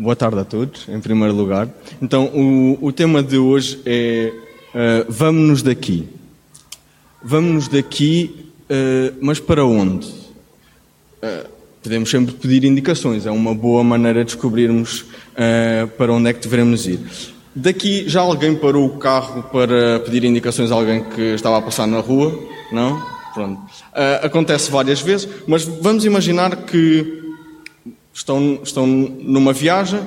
Boa tarde a todos, em primeiro lugar. Então, o, o tema de hoje é uh, Vamos-nos daqui. Vamos-nos daqui, uh, mas para onde? Uh, podemos sempre pedir indicações, é uma boa maneira de descobrirmos para onde é que devemos ir. Daqui já alguém parou o carro para pedir indicações a alguém que estava a passar na rua? Não? Pronto. acontece várias vezes, mas vamos imaginar que Estão, estão numa viagem,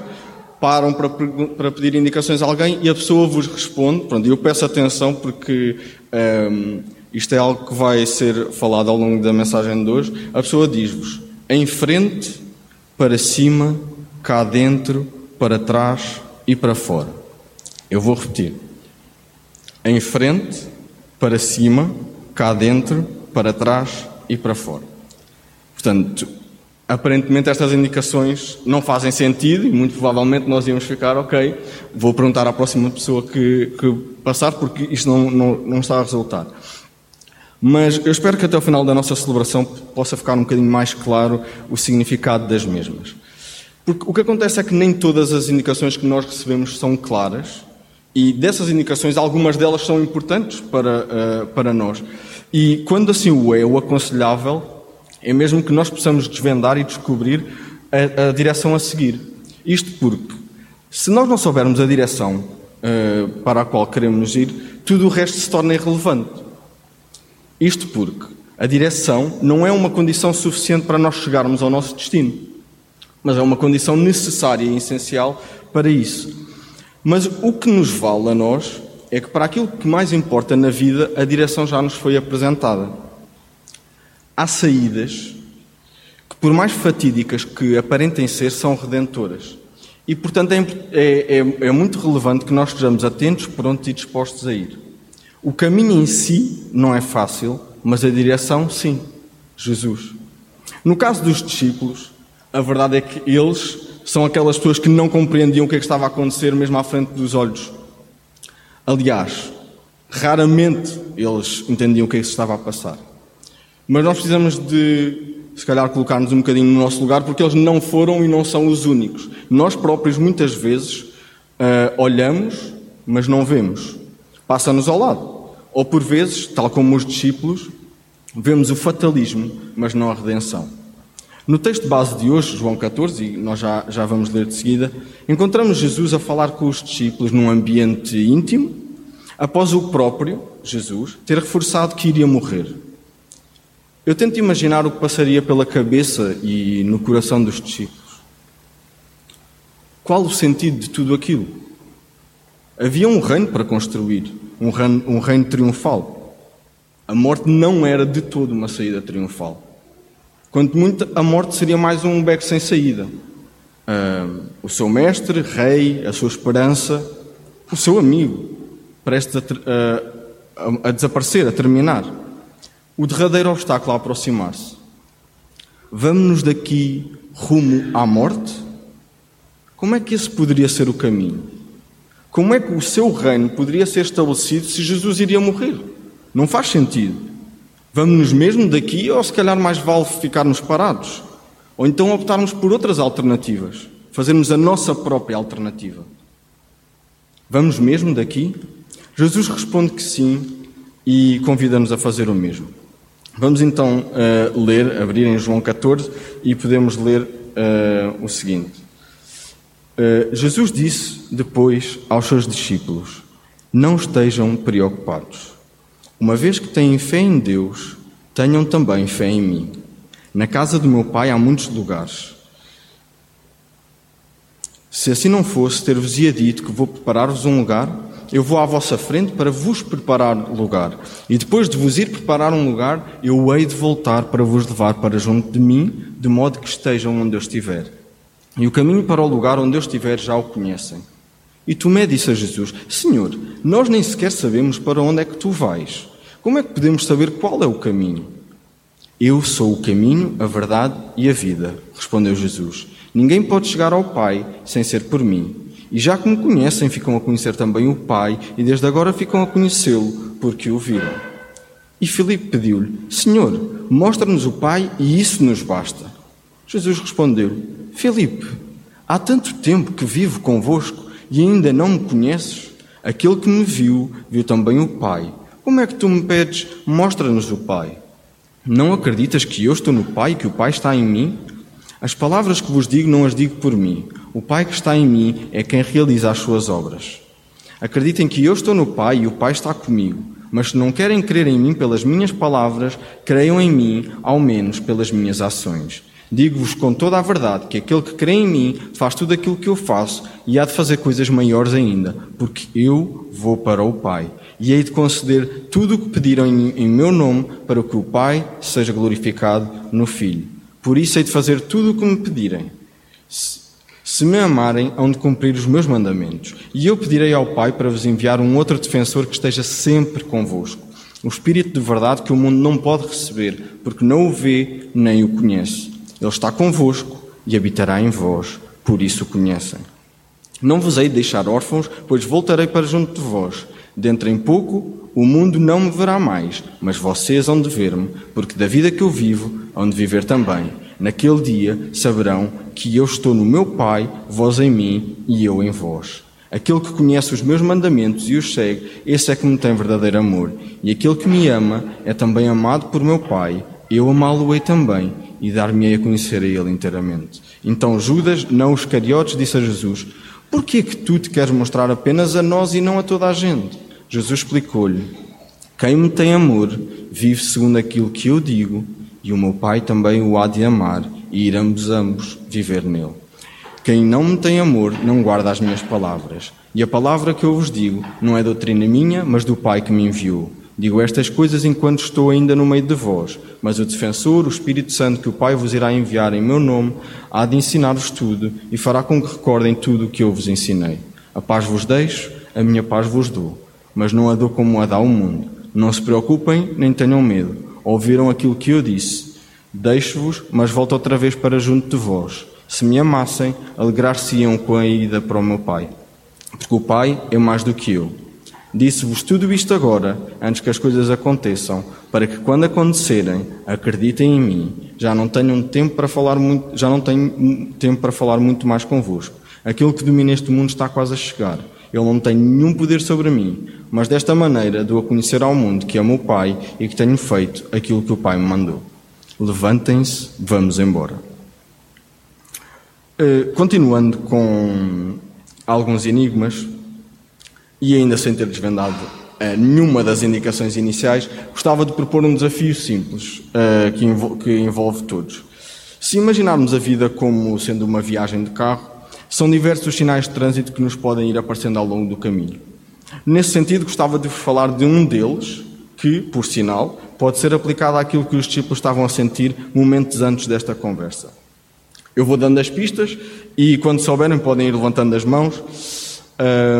param para, para pedir indicações a alguém e a pessoa vos responde. Pronto, eu peço atenção porque um, ehm, isto é algo que vai ser falado ao longo da mensagem de hoje. A pessoa diz-vos em frente, para cima, cá dentro, para trás e para fora. Eu vou repetir. Em frente, para cima, cá dentro, para trás e para fora. Portanto, aparentemente estas indicações não fazem sentido e muito provavelmente nós íamos ficar, ok, vou perguntar à próxima pessoa que, que passar porque isto não, não, não está a resultar. Mas eu espero que até o final da nossa celebração possa ficar um bocadinho mais claro o significado das mesmas. Porque o que acontece é que nem todas as indicações que nós recebemos são claras e dessas indicações, algumas delas são importantes para, uh, para nós. E quando assim o é, o aconselhável é mesmo que nós possamos desvendar e descobrir a, a direção a seguir. Isto porque, se nós não soubermos a direção uh, para a qual queremos ir, tudo o resto se torna irrelevante. Isto porque a direção não é uma condição suficiente para nós chegarmos ao nosso destino, mas é uma condição necessária e essencial para isso. Mas o que nos vale a nós é que, para aquilo que mais importa na vida, a direção já nos foi apresentada há saídas que, por mais fatídicas que aparentem ser, são redentoras. E, portanto, é, é, é, é muito relevante que nós estejamos atentos, prontos e dispostos a ir. O caminho em si não é fácil, mas a direção, sim. Jesus. No caso dos discípulos, a verdade é que eles são aquelas pessoas que não compreendiam o que, é que estava a acontecer mesmo à frente dos olhos. Aliás, raramente eles entendiam o que, é que estava a passar. Mas nós precisamos de, se calhar, colocar-nos um bocadinho no nosso lugar, porque eles não foram e não são os únicos. Nós próprios, muitas vezes, uh, olhamos, mas não vemos. Passa-nos ao lado. Ou, por vezes, tal como os discípulos, vemos o fatalismo, mas não a redenção. No texto base de hoje, João 14, e nós já, já vamos ler de seguida, encontramos Jesus a falar com os discípulos num ambiente íntimo, após o próprio, Jesus, ter reforçado que iria morrer. Eu tento imaginar o que passaria pela cabeça e no coração dos discípulos. Qual o sentido de tudo aquilo? Havia um reino para construir, um reino, um reino triunfal. A morte não era de todo uma saída triunfal. Quanto muito, a morte seria mais um beco sem saída. Uh, o seu mestre, rei, a sua esperança, o seu amigo, prestes a, a, a desaparecer, a terminar o derradeiro obstáculo a aproximar-se. Vamos-nos daqui rumo à morte? Como é que esse poderia ser o caminho? Como é que o seu reino poderia ser estabelecido se Jesus iria morrer? Não faz sentido. Vamos-nos mesmo daqui ou se calhar mais vale ficarmos parados? Ou então optarmos por outras alternativas, fazermos a nossa própria alternativa. Vamos mesmo daqui? Jesus responde que sim e convida-nos a fazer o mesmo. Vamos então uh, ler, abrir em João 14 e podemos ler uh, o seguinte. Uh, Jesus disse depois aos seus discípulos: Não estejam preocupados. Uma vez que têm fé em Deus, tenham também fé em mim. Na casa do meu Pai há muitos lugares. Se assim não fosse, ter-vos-ia dito que vou preparar-vos um lugar. Eu vou à vossa frente para vos preparar lugar. E depois de vos ir preparar um lugar, eu hei de voltar para vos levar para junto de mim, de modo que estejam onde eu estiver. E o caminho para o lugar onde eu estiver já o conhecem. E Tomé disse a Jesus: Senhor, nós nem sequer sabemos para onde é que tu vais. Como é que podemos saber qual é o caminho? Eu sou o caminho, a verdade e a vida, respondeu Jesus. Ninguém pode chegar ao Pai sem ser por mim. E já que me conhecem, ficam a conhecer também o Pai, e desde agora ficam a conhecê-lo, porque o viram. E Filipe pediu-lhe: Senhor, mostra-nos o Pai, e isso nos basta. Jesus respondeu-lhe: Filipe, Há tanto tempo que vivo convosco e ainda não me conheces? Aquele que me viu, viu também o Pai. Como é que tu me pedes, mostra-nos o Pai? Não acreditas que eu estou no Pai e que o Pai está em mim? As palavras que vos digo não as digo por mim. O Pai que está em mim é quem realiza as suas obras. Acreditem que eu estou no Pai e o Pai está comigo. Mas se não querem crer em mim pelas minhas palavras, creiam em mim, ao menos pelas minhas ações. Digo-vos com toda a verdade que aquele que crê em mim faz tudo aquilo que eu faço e há de fazer coisas maiores ainda, porque eu vou para o Pai e hei de conceder tudo o que pediram em, meu nome para que o Pai seja glorificado no Filho. Por isso hei de fazer tudo o que me pedirem. Se, me amarem, hão de cumprir os meus mandamentos. E eu pedirei ao Pai para vos enviar um outro defensor que esteja sempre convosco. O Espírito de verdade que o mundo não pode receber, porque não o vê nem o conhece. Ele está convosco e habitará em vós, por isso o conhecem. Não vos hei de deixar órfãos, pois voltarei para junto de vós. Dentro em pouco, o mundo não me verá mais, mas vocês hão de ver-me, porque da vida que eu vivo, hão de viver também. Naquele dia saberão que eu estou no meu Pai, vós em mim e eu em vós. Aquele que conhece os meus mandamentos e os segue, esse é que me tem verdadeiro amor. E aquele que me ama é também amado por meu Pai. Eu amá-lo-ei também e dar-me-ei a conhecer a ele inteiramente. Então Judas, não os cariotes, disse a Jesus: Por que é que tu te queres mostrar apenas a nós e não a toda a gente? Jesus explicou-lhe: Quem me tem amor vive segundo aquilo que eu digo, e o meu Pai também o há de amar, e iremos ambos viver nele. Quem não me tem amor não guarda as minhas palavras. E a palavra que eu vos digo não é doutrina minha, mas do Pai que me enviou. Digo estas coisas enquanto estou ainda no meio de vós, mas o defensor, o Espírito Santo, que o Pai vos irá enviar em meu nome, há de ensinar-vos tudo e fará com que recordem tudo o que eu vos ensinei. A paz vos deixo, a minha paz vos dou, mas não a dou como a dá o mundo. Não se preocupem, nem tenham medo. Ouviram aquilo que eu disse. Deixo-vos, mas volto outra vez para junto de vós. Se me amassem, alegrar-se-iam com a ida para o meu Pai. Porque o Pai é mais do que eu. Disse-vos tudo isto agora, antes que as coisas aconteçam, para que quando acontecerem, acreditem em mim. Já não tenho tempo para falar muito, já não tenho tempo para falar muito mais convosco. Aquilo que domina este mundo está quase a chegar. Ele não tem nenhum poder sobre mim, mas desta maneira dou a conhecer ao mundo que amo o Pai e que tenho feito aquilo que o Pai me mandou. Levantem-se, vamos embora. Uh, continuando com alguns enigmas, e ainda sem ter desvendado uh, nenhuma das indicações iniciais, gostava de propor um desafio simples uh, que, que envolve todos. Se imaginarmos a vida como sendo uma viagem de carro, são diversos os sinais de trânsito que nos podem ir aparecendo ao longo do caminho. Nesse sentido, gostava de falar de um deles, que, por sinal, pode ser aplicado àquilo que os discípulos estavam a sentir momentos antes desta conversa. Eu vou dando as pistas e, quando souberem, podem ir levantando as mãos.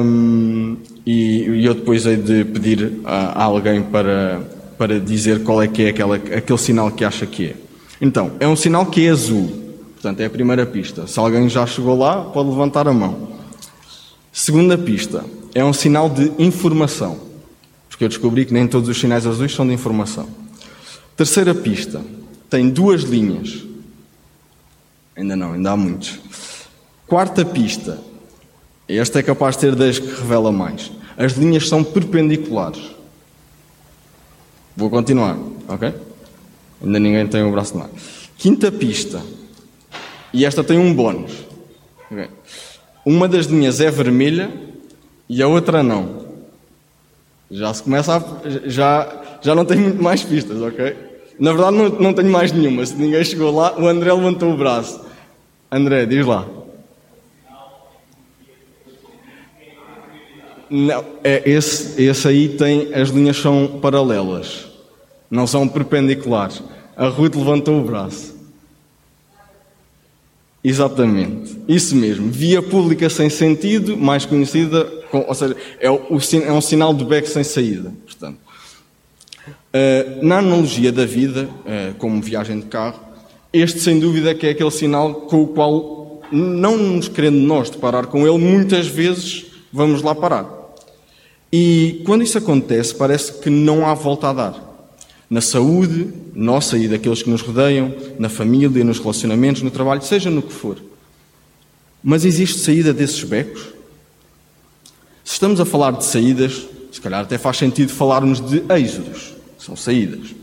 Um, e, e, eu depois hei de pedir a, a, alguém para, para dizer qual é que é aquela, aquele sinal que acha que é. Então, é um sinal que é azul. Portanto, é a primeira pista. Se alguém já chegou lá, pode levantar a mão. Segunda pista, é um sinal de informação. Porque eu descobri que nem todos os sinais azuis são de informação. Terceira pista, tem duas linhas. Ainda não, ainda há muitos. Quarta pista, esta é capaz de ter das que revela mais. As linhas são perpendiculares. Vou continuar, ok? Ainda ninguém tem o braço no ar. Quinta pista. E esta tem um bónus. Uma das linhas é vermelha e a outra não. Já se começa a. Já, já não tenho muito mais pistas, ok? Na verdade, não, não tenho mais nenhuma. Se ninguém chegou lá, o André levantou o braço. André, diz lá. Não, é, esse, esse aí tem, as linhas são paralelas, não são perpendiculares. A Ruth levantou o braço. Exatamente, isso mesmo. Via pública sem sentido, mais conhecida, com, ou seja, é, o, é, um sinal de beco sem saída. Portanto, uh, na analogia da vida, uh, como viagem de carro, este sem dúvida que é aquele sinal com o qual, não nos querendo nós deparar com ele, muitas vezes vamos lá parar. E quando isso acontece, parece que não há volta a dar. Na saúde, nossa e daqueles que nos rodeiam, na família, nos relacionamentos, no trabalho, seja no que for. Mas existe saída desses becos? Se estamos a falar de saídas, se calhar até faz sentido falarmos de êxodos. São saídas.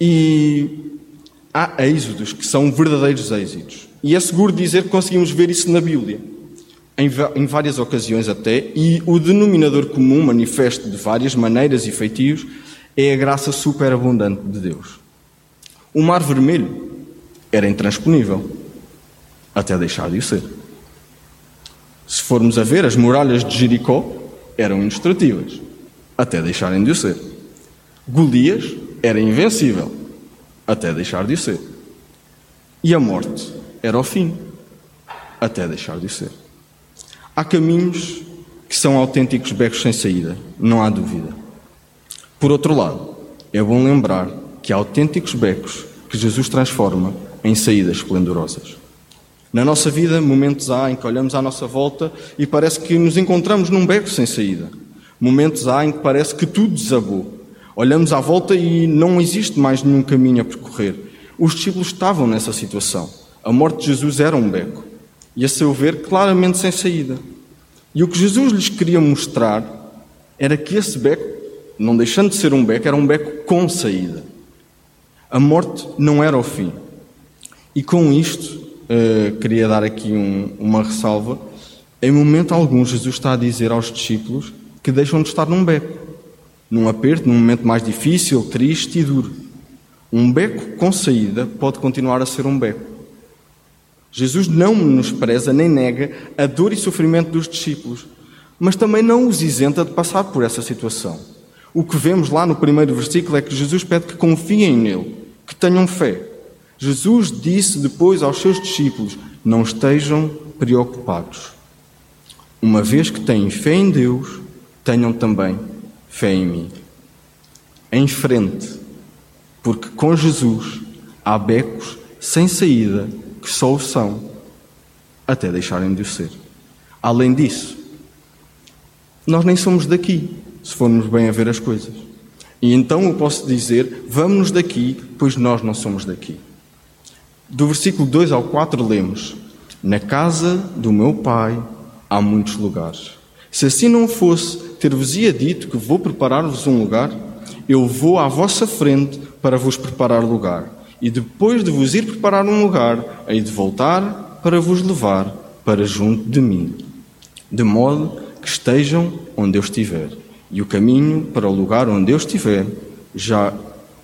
E há êxodos que são verdadeiros êxitos. E é seguro dizer que conseguimos ver isso na Bíblia, em, em várias ocasiões até, e o denominador comum, manifesto de várias maneiras e feitios, é a graça superabundante de Deus. O Mar Vermelho era intransponível, até deixar de o ser. Se formos a ver, as muralhas de Jericó eram indestrutíveis, até deixarem de o ser. Golias era invencível, até deixar de o ser. E a morte era o fim, até deixar de o ser. Há caminhos que são autênticos becos sem saída, não há dúvida. Por outro lado, é bom lembrar que há autênticos becos que Jesus transforma em saídas esplendorosas. Na nossa vida, momentos há em que olhamos à nossa volta e parece que nos encontramos num beco sem saída. Momentos há em que parece que tudo desabou Olhamos à volta e não existe mais nenhum caminho a percorrer. Os discípulos estavam nessa situação. A morte de Jesus era um beco. E, a seu ver, claramente sem saída. E o que Jesus lhes queria mostrar era que esse beco, não deixando de ser um beco, era um beco com saída. A morte não era o fim. E com isto, uh, queria dar aqui um, uma ressalva. Em momento algum, Jesus está a dizer aos discípulos que deixam de estar num beco num aperto, num momento mais difícil, triste e duro. Um beco com saída pode continuar a ser um beco. Jesus não menospreza nem nega a dor e sofrimento dos discípulos, mas também não os isenta de passar por essa situação. O que vemos lá no primeiro versículo é que Jesus pede que confiem nele, que tenham fé. Jesus disse depois aos seus discípulos: Não estejam preocupados. Uma vez que têm fé em Deus, tenham também fé em mim. Em frente, porque com Jesus há becos sem saída que só o são, até deixarem de o ser. Além disso, nós nem somos daqui, se formos bem a ver as coisas. E então eu posso dizer: vamos-nos daqui, pois nós não somos daqui. Do versículo 2 ao 4 lemos: Na casa do meu pai há muitos lugares. Se assim não fosse, ter-vos-ia dito que vou preparar-vos um lugar, eu vou à vossa frente para vos preparar lugar. E depois de vos ir preparar um lugar, hei de voltar para vos levar para junto de mim, de modo que estejam onde eu estiver. E o caminho para o lugar onde eu estiver já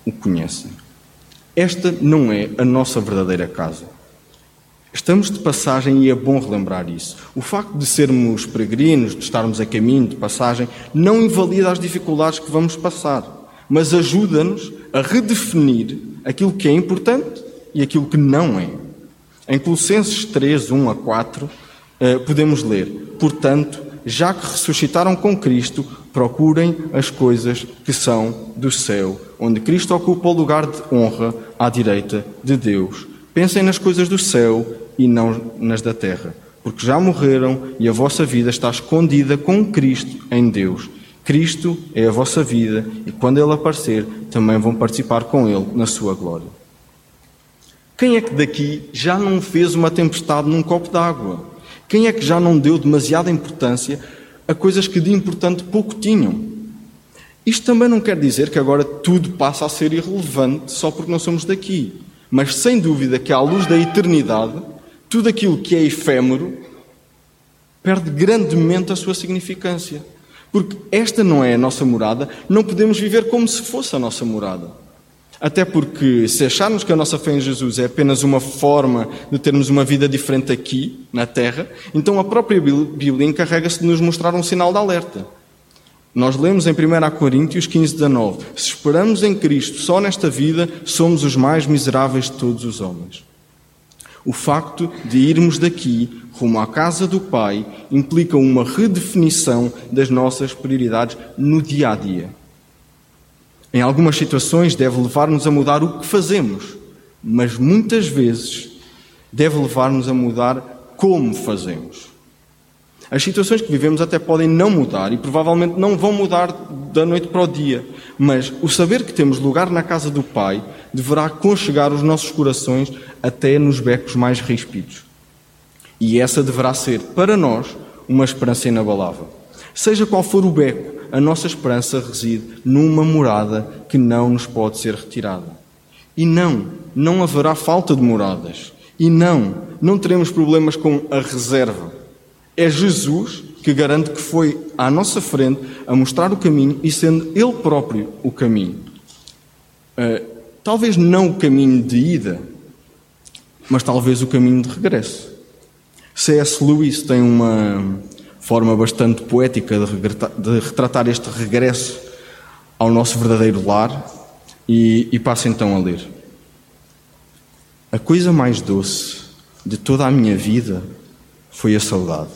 o conhecem. Esta não é a nossa verdadeira casa. Estamos de passagem e é bom relembrar isso. O facto de sermos peregrinos, de estarmos a caminho de passagem, não invalida as dificuldades que vamos passar, mas ajuda-nos a redefinir aquilo que é importante e aquilo que não é. Em Colossenses 3, 1 a 4, eh, podemos ler: Portanto, já que ressuscitaram com Cristo, procurem as coisas que são do céu, onde Cristo ocupa o lugar de honra à direita de Deus. Pensem nas coisas do céu e não nas da terra, porque já morreram e a vossa vida está escondida com Cristo em Deus. Cristo é a vossa vida e quando Ele aparecer, também vão participar com Ele na sua glória. Quem é que daqui já não fez uma tempestade num copo d'água? Quem é que já não deu demasiada importância a coisas que de importante pouco tinham? Isto também não quer dizer que agora tudo passa a ser irrelevante só porque não somos daqui. Mas sem dúvida que, à luz da eternidade, tudo aquilo que é efêmero perde grandemente a sua significância. Porque esta não é a nossa morada, não podemos viver como se fosse a nossa morada. Até porque, se acharmos que a nossa fé em Jesus é apenas uma forma de termos uma vida diferente aqui, na Terra, então a própria Bíblia encarrega-se de nos mostrar um sinal de alerta. Nós lemos em 1 Coríntios 15, 19: Se esperamos em Cristo só nesta vida, somos os mais miseráveis de todos os homens. O facto de irmos daqui rumo à casa do Pai implica uma redefinição das nossas prioridades no dia a dia. Em algumas situações, deve levar-nos a mudar o que fazemos, mas muitas vezes deve levar-nos a mudar como fazemos. As situações que vivemos até podem não mudar e provavelmente não vão mudar da noite para o dia, mas o saber que temos lugar na casa do Pai deverá conchegar os nossos corações até nos becos mais ríspidos. E essa deverá ser, para nós, uma esperança inabalável. Seja qual for o beco, a nossa esperança reside numa morada que não nos pode ser retirada. E não, não haverá falta de moradas. E não, não teremos problemas com a reserva. É Jesus que garante que foi à nossa frente a mostrar o caminho e sendo Ele próprio o caminho. Uh, talvez não o caminho de ida, mas talvez o caminho de regresso. C.S. Lewis tem uma forma bastante poética de, retratar este regresso ao nosso verdadeiro lar e, e passo então a ler. A coisa mais doce de toda a minha vida foi a saudade.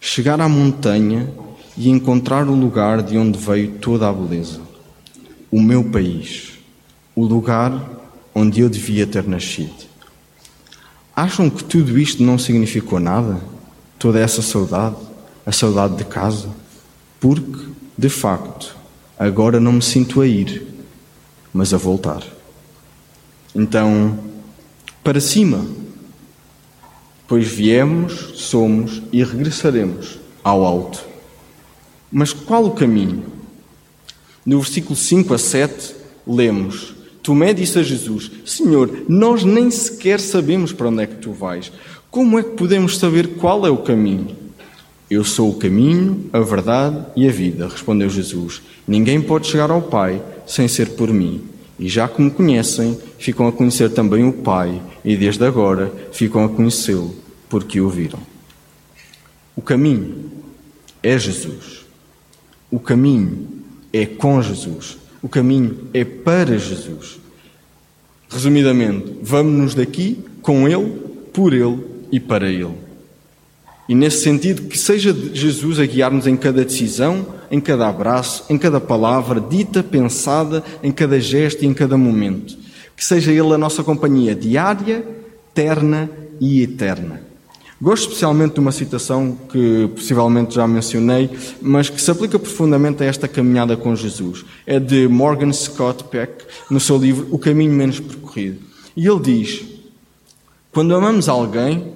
Chegar à montanha e encontrar o lugar de onde veio toda a beleza. O meu país. O lugar onde eu devia ter nascido. Acham que tudo isto não significou nada? Toda essa saudade? A saudade de casa? Porque, de facto, agora não me sinto a ir, mas a voltar. Então, para cima, pois viemos, somos e regressaremos ao alto. Mas qual o caminho? No versículo 5 a 7, lemos: Tomé disse a Jesus: Senhor, nós nem sequer sabemos para onde é que tu vais. Como é que podemos saber qual é o caminho? Eu sou o caminho, a verdade e a vida, respondeu Jesus. Ninguém pode chegar ao Pai sem ser por mim. E já que me conhecem, ficam a conhecer também o Pai, e desde agora ficam a conhecê-lo, porque o viram. O caminho é Jesus. O caminho é com Jesus. O caminho é para Jesus. Resumidamente, vamos-nos daqui com Ele, por Ele e para Ele. E nesse sentido, que seja Jesus a guiar-nos em cada decisão, em cada abraço, em cada palavra dita, pensada, em cada gesto e em cada momento. Que seja Ele a nossa companhia diária, terna e eterna. Gosto especialmente de uma citação que possivelmente já mencionei, mas que se aplica profundamente a esta caminhada com Jesus. É de Morgan Scott Peck, no seu livro O Caminho Menos Percorrido. E ele diz: Quando amamos alguém,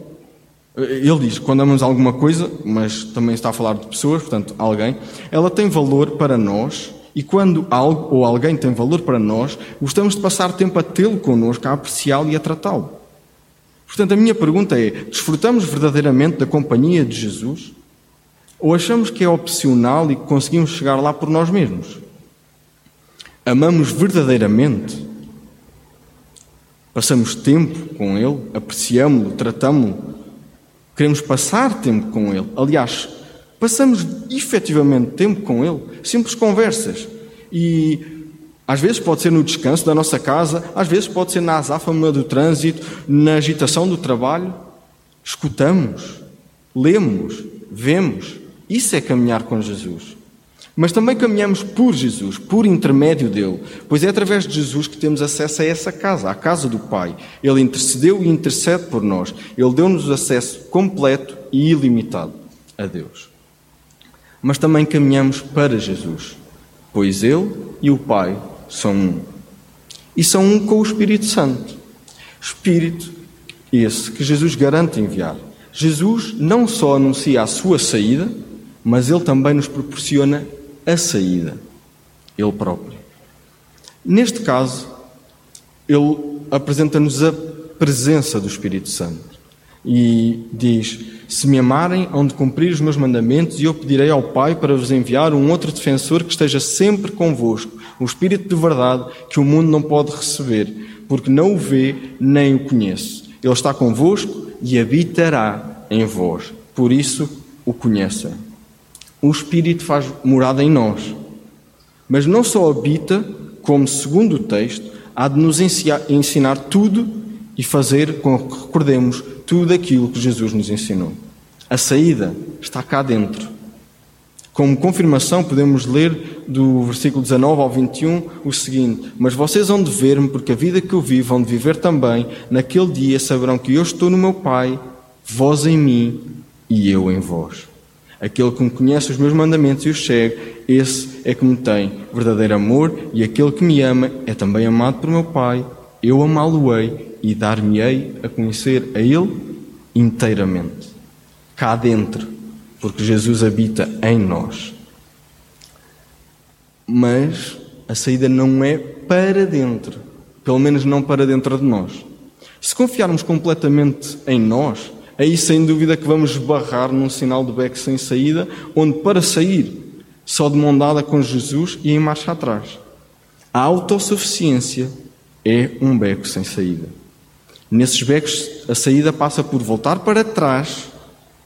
ele diz, quando amamos alguma coisa, mas também está a falar de pessoas, portanto, alguém, ela tem valor para nós e quando algo ou alguém tem valor para nós, gostamos de passar tempo a tê-lo connosco, a apreciá-lo e a tratá-lo. Portanto, a minha pergunta é: desfrutamos verdadeiramente da companhia de Jesus? Ou achamos que é opcional e que conseguimos chegar lá por nós mesmos? Amamos verdadeiramente? Passamos tempo com Ele? Apreciamos-lo? Tratamos-lo? Queremos passar tempo com Ele? Aliás, passamos efetivamente tempo com Ele? Simples conversas. E às vezes pode ser no descanso da nossa casa, às vezes pode ser na azáfama do trânsito, na agitação do trabalho. Escutamos, lemos, vemos. Isso é caminhar com Jesus. Mas também caminhamos por Jesus, por intermédio dele, pois é através de Jesus que temos acesso a essa casa, à casa do Pai. Ele intercedeu e intercede por nós. Ele deu-nos acesso completo e ilimitado a Deus. Mas também caminhamos para Jesus, pois ele e o Pai são um. E são um com o Espírito Santo. Espírito esse que Jesus garante enviar. Jesus não só anuncia a sua saída, mas ele também nos proporciona a saída. Ele próprio. Neste caso, ele apresenta-nos a presença do Espírito Santo e diz: Se me amarem, hão de cumprir os meus mandamentos, e eu pedirei ao Pai para vos enviar um outro defensor que esteja sempre convosco o Espírito de verdade que o mundo não pode receber, porque não o vê nem o conhece. Ele está convosco e habitará em vós. Por isso o conhecem. O Espírito faz morada em nós. Mas não só habita, como, segundo o texto, há de nos ensinar tudo e fazer com que recordemos tudo aquilo que Jesus nos ensinou. A saída está cá dentro. Como confirmação, podemos ler do versículo 19 ao 21 o seguinte: Mas vocês vão de ver-me, porque a vida que eu vivo vão de viver também. Naquele dia saberão que eu estou no meu Pai, vós em mim e eu em vós. Aquele que me conhece os meus mandamentos e os segue, esse é que me tem verdadeiro amor, e aquele que me ama é também amado por meu Pai. Eu amá-lo-ei e dar-me-ei a conhecer a Ele inteiramente, cá dentro, porque Jesus habita em nós. Mas a saída não é para dentro, pelo menos não para dentro de nós. Se confiarmos completamente em nós, aí sem dúvida que vamos barrar num sinal de beco sem saída, onde para sair, só de mão dada com Jesus e em marcha atrás. A autossuficiência é um beco sem saída. Nesses becos, a saída passa por voltar para trás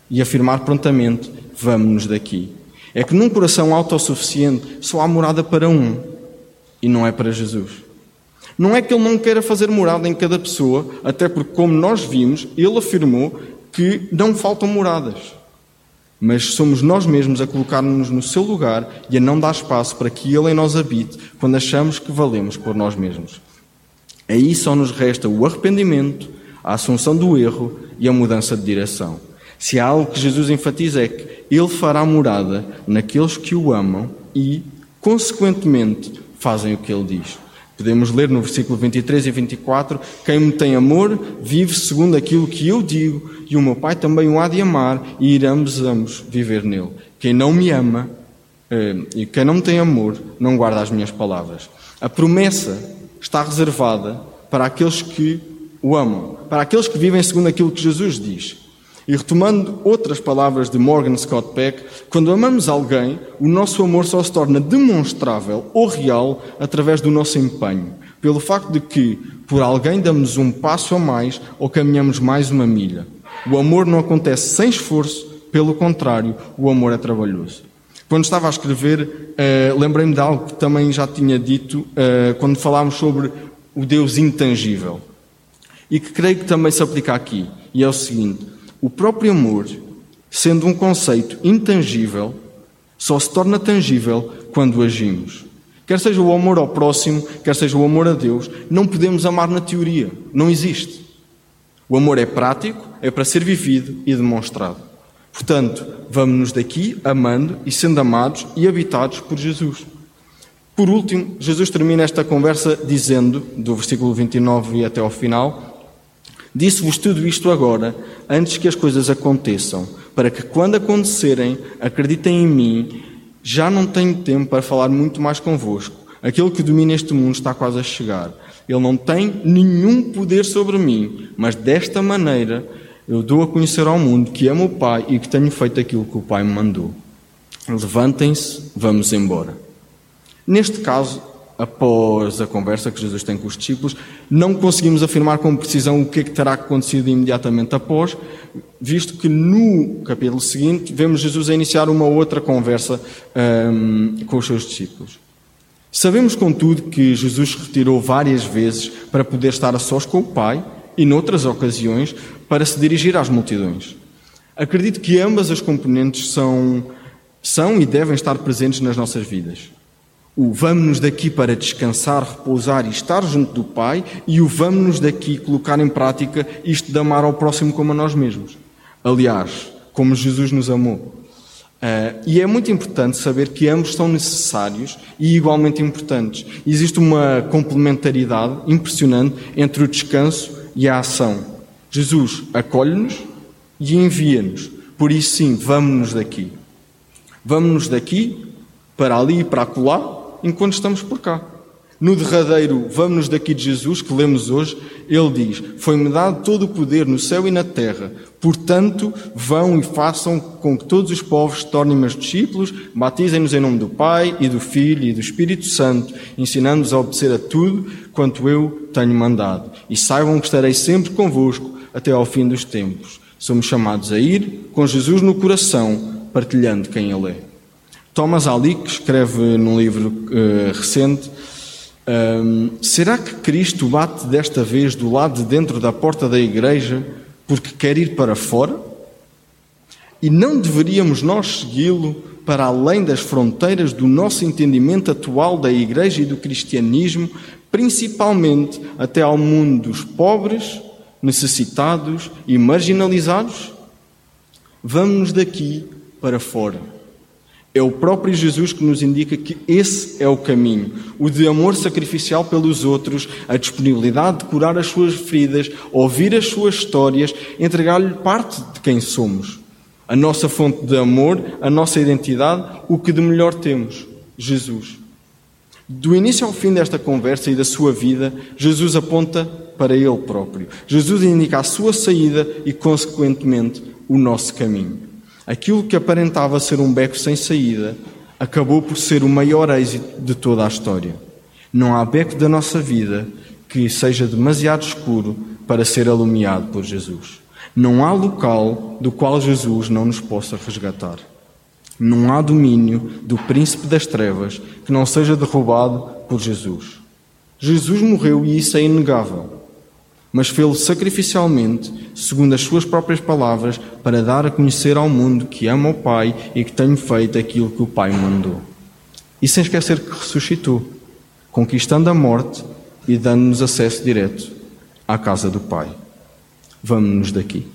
e afirmar prontamente: vamos-nos daqui. É que num coração autossuficiente só há morada para um e não é para Jesus. Não é que ele não queira fazer morada em cada pessoa, até porque, como nós vimos, ele afirmou que não faltam moradas. Mas somos nós mesmos a colocar-nos no seu lugar e a não dar espaço para que ele em nós habite quando achamos que valemos por nós mesmos. Aí só nos resta o arrependimento, a assunção do erro e a mudança de direção. Se há algo que Jesus enfatiza é que Ele fará morada naqueles que o amam e, consequentemente, fazem o que Ele diz. Podemos ler no versículo 23 e 24: Quem me tem amor, vive segundo aquilo que eu digo, e o meu Pai também o há de amar, e iremos ambos viver nele. Quem não me ama, eh, e quem não tem amor, não guarda as minhas palavras. A promessa está reservada para aqueles que o amam, para aqueles que vivem segundo aquilo que Jesus diz. E retomando outras palavras de Morgan Scott Peck, quando amamos alguém, o nosso amor só se torna demonstrável ou real através do nosso empenho, pelo facto de que, por alguém, damos um passo a mais ou caminhamos mais uma milha. O amor não acontece sem esforço, pelo contrário, o amor é trabalhoso. Quando estava a escrever, uh, lembrei-me de algo que também já tinha dito uh, quando falámos sobre o Deus intangível. E que creio que também se aplica aqui. E é o seguinte: o próprio amor, sendo um conceito intangível, só se torna tangível quando agimos. Quer seja o amor ao próximo, quer seja o amor a Deus, não podemos amar na teoria. Não existe. O amor é prático, é para ser vivido e demonstrado. Portanto, vamos-nos daqui amando e sendo amados e habitados por Jesus. Por último, Jesus termina esta conversa dizendo, do versículo 29 e até ao final, Disse-vos tudo isto agora, antes que as coisas aconteçam, para que quando acontecerem, acreditem em mim. Já não tenho tempo para falar muito mais convosco. Aquele que domina este mundo está quase a chegar. Ele não tem nenhum poder sobre mim, mas desta maneira eu dou a conhecer ao mundo que amo o Pai e que tenho feito aquilo que o Pai me mandou. Levantem-se, vamos embora. Neste caso, após a conversa que Jesus tem com os discípulos, não conseguimos afirmar com precisão o que é que terá acontecido imediatamente após, visto que no capítulo seguinte vemos Jesus a iniciar uma outra conversa um, com os seus discípulos. Sabemos, contudo, que Jesus retirou várias vezes para poder estar a sós com o Pai e, noutras ocasiões, para se dirigir às multidões. Acredito que ambas as componentes são, são e devem estar presentes nas nossas vidas. O vamos-nos daqui para descansar, repousar e estar junto do Pai, e o vamos-nos daqui colocar em prática isto de amar ao próximo como a nós mesmos. Aliás, como Jesus nos amou. Uh, e é muito importante saber que ambos são necessários e igualmente importantes. Existe uma complementaridade impressionante entre o descanso e a ação. Jesus acolhe-nos e envia-nos. Por isso, sim, vamos-nos daqui. Vamos-nos daqui para ali e para acolá, enquanto estamos por cá. No derradeiro Vamos-nos daqui de Jesus, que lemos hoje, ele diz: Foi-me dado todo o poder no céu e na terra. Portanto, vão e façam com que todos os povos se tornem meus discípulos, batizem-nos em nome do Pai e do Filho e do Espírito Santo, ensinando-os a obedecer a tudo quanto eu tenho mandado. E saibam que estarei sempre convosco até ao fim dos tempos. Somos chamados a ir com Jesus no coração, partilhando quem Ele é. Thomas Ali, que escreve num livro uh, recente, um, será que Cristo bate desta vez do lado de dentro da porta da igreja porque quer ir para fora? E não deveríamos nós segui-lo para além das fronteiras do nosso entendimento atual da igreja e do cristianismo, principalmente até ao mundo dos pobres, necessitados e marginalizados? Vamos daqui para fora É o próprio Jesus que nos indica que esse é o caminho, o de amor sacrificial pelos outros, a disponibilidade de curar as suas feridas, ouvir as suas histórias, entregar-lhe parte de quem somos. A nossa fonte de amor, a nossa identidade, o que de melhor temos: Jesus. Do início ao fim desta conversa e da sua vida, Jesus aponta para Ele próprio. Jesus indica a sua saída e, consequentemente, o nosso caminho. Aquilo que aparentava ser um beco sem saída acabou por ser o maior êxito de toda a história. Não há beco da nossa vida que seja demasiado escuro para ser alumiado por Jesus. Não há local do qual Jesus não nos possa resgatar. Não há domínio do príncipe das trevas que não seja derrubado por Jesus. Jesus morreu e isso é inegável mas fê-lo sacrificialmente, segundo as suas próprias palavras, para dar a conhecer ao mundo que ama o Pai e que tem feito aquilo que o Pai mandou. E sem esquecer que ressuscitou, conquistando a morte e dando-nos acesso direto à casa do Pai. Vamos-nos daqui.